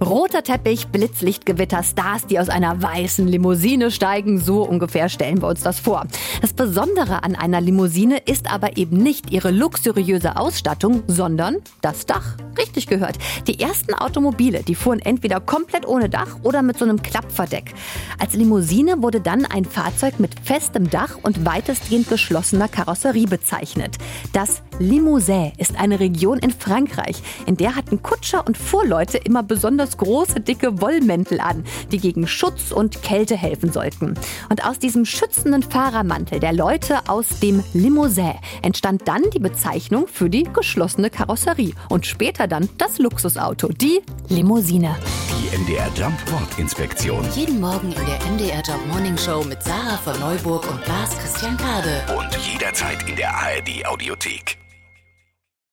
Roter Teppich, Blitzlichtgewitter, Stars, die aus einer weißen Limousine steigen, so ungefähr stellen wir uns das vor. Das Besondere an einer Limousine ist aber eben nicht ihre luxuriöse Ausstattung, sondern das Dach. Richtig gehört. Die ersten Automobile, die fuhren entweder komplett ohne Dach oder mit so einem Klappverdeck. Als Limousine wurde dann ein Fahrzeug mit festem Dach und weitestgehend geschlossener Karosserie bezeichnet. Das Limousin ist eine Region in Frankreich, in der hatten Kutscher und Fuhrleute immer besonders große, dicke Wollmäntel an, die gegen Schutz und Kälte helfen sollten. Und aus diesem schützenden Fahrermantel der Leute aus dem Limousin entstand dann die Bezeichnung für die geschlossene Karosserie und später dann das Luxusauto, die Limousine. Die MDR Jump Wortinspektion. Jeden Morgen in der MDR Job Morning Show mit Sarah von Neuburg und Lars Christian Kade. Und jederzeit in der ARD Audiothek.